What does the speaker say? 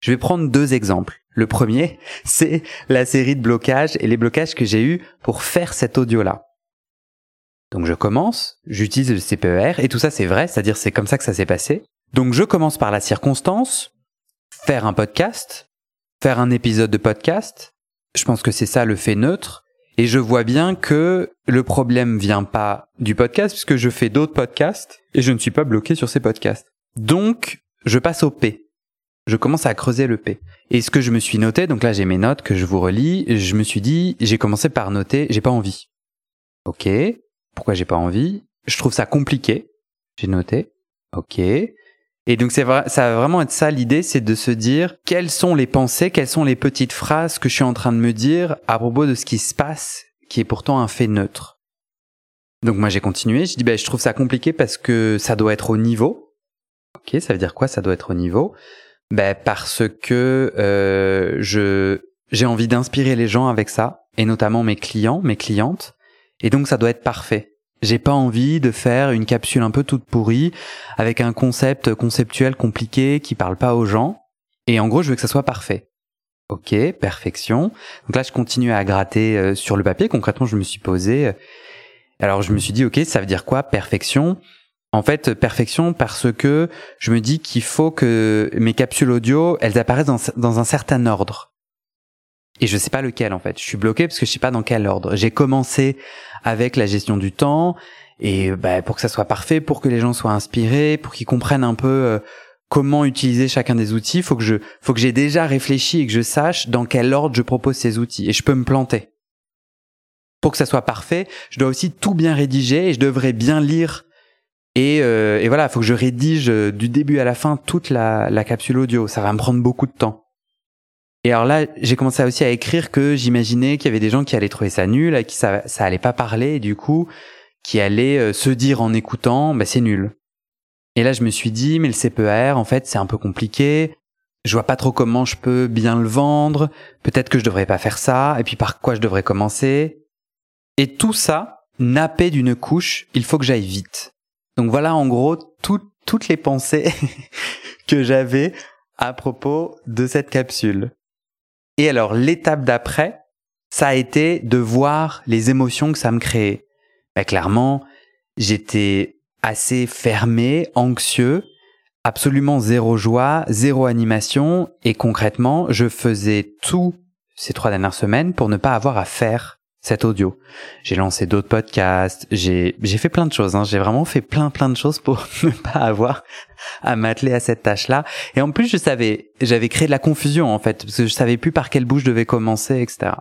Je vais prendre deux exemples. Le premier, c'est la série de blocages et les blocages que j'ai eus pour faire cet audio-là. Donc je commence, j'utilise le CPER et tout ça c'est vrai, c'est-à-dire c'est comme ça que ça s'est passé. Donc je commence par la circonstance, faire un podcast, faire un épisode de podcast. Je pense que c'est ça le fait neutre. Et je vois bien que le problème vient pas du podcast puisque je fais d'autres podcasts et je ne suis pas bloqué sur ces podcasts. Donc, je passe au P. Je commence à creuser le P. Et ce que je me suis noté, donc là j'ai mes notes que je vous relis, je me suis dit, j'ai commencé par noter, j'ai pas envie. Ok. Pourquoi j'ai pas envie? Je trouve ça compliqué. J'ai noté. Ok. Et donc c'est ça va vraiment être ça l'idée, c'est de se dire quelles sont les pensées, quelles sont les petites phrases que je suis en train de me dire à propos de ce qui se passe, qui est pourtant un fait neutre. Donc moi j'ai continué, je dis ben je trouve ça compliqué parce que ça doit être au niveau. Ok, ça veut dire quoi? Ça doit être au niveau. Ben parce que euh, je j'ai envie d'inspirer les gens avec ça, et notamment mes clients, mes clientes, et donc ça doit être parfait. J'ai pas envie de faire une capsule un peu toute pourrie avec un concept conceptuel compliqué qui parle pas aux gens. Et en gros, je veux que ça soit parfait. Ok, perfection. Donc là, je continue à gratter euh, sur le papier. Concrètement, je me suis posé. Alors, je me suis dit, ok, ça veut dire quoi, perfection? En fait, perfection parce que je me dis qu'il faut que mes capsules audio, elles apparaissent dans, dans un certain ordre. Et je sais pas lequel en fait. Je suis bloqué parce que je sais pas dans quel ordre. J'ai commencé avec la gestion du temps et bah, pour que ça soit parfait, pour que les gens soient inspirés, pour qu'ils comprennent un peu euh, comment utiliser chacun des outils, faut que je faut que j'ai déjà réfléchi et que je sache dans quel ordre je propose ces outils et je peux me planter. Pour que ça soit parfait, je dois aussi tout bien rédiger et je devrais bien lire et, euh, et voilà, faut que je rédige euh, du début à la fin toute la, capsule audio. Ça va me prendre beaucoup de temps. Et alors là, j'ai commencé aussi à écrire que j'imaginais qu'il y avait des gens qui allaient trouver ça nul, à qui ça, ça allait pas parler, du coup, qui allaient euh, se dire en écoutant, bah c'est nul. Et là, je me suis dit, mais le CPR, en fait, c'est un peu compliqué. Je vois pas trop comment je peux bien le vendre. Peut-être que je devrais pas faire ça. Et puis par quoi je devrais commencer? Et tout ça, nappé d'une couche, il faut que j'aille vite. Donc voilà, en gros, toutes les pensées que j'avais à propos de cette capsule. Et alors, l'étape d'après, ça a été de voir les émotions que ça me créait. Ben, clairement, j'étais assez fermé, anxieux, absolument zéro joie, zéro animation, et concrètement, je faisais tout ces trois dernières semaines pour ne pas avoir à faire cet audio. J'ai lancé d'autres podcasts, j'ai fait plein de choses. Hein. J'ai vraiment fait plein plein de choses pour ne pas avoir à m'atteler à cette tâche-là. Et en plus, je savais, j'avais créé de la confusion en fait, parce que je savais plus par quelle bouche je devais commencer, etc.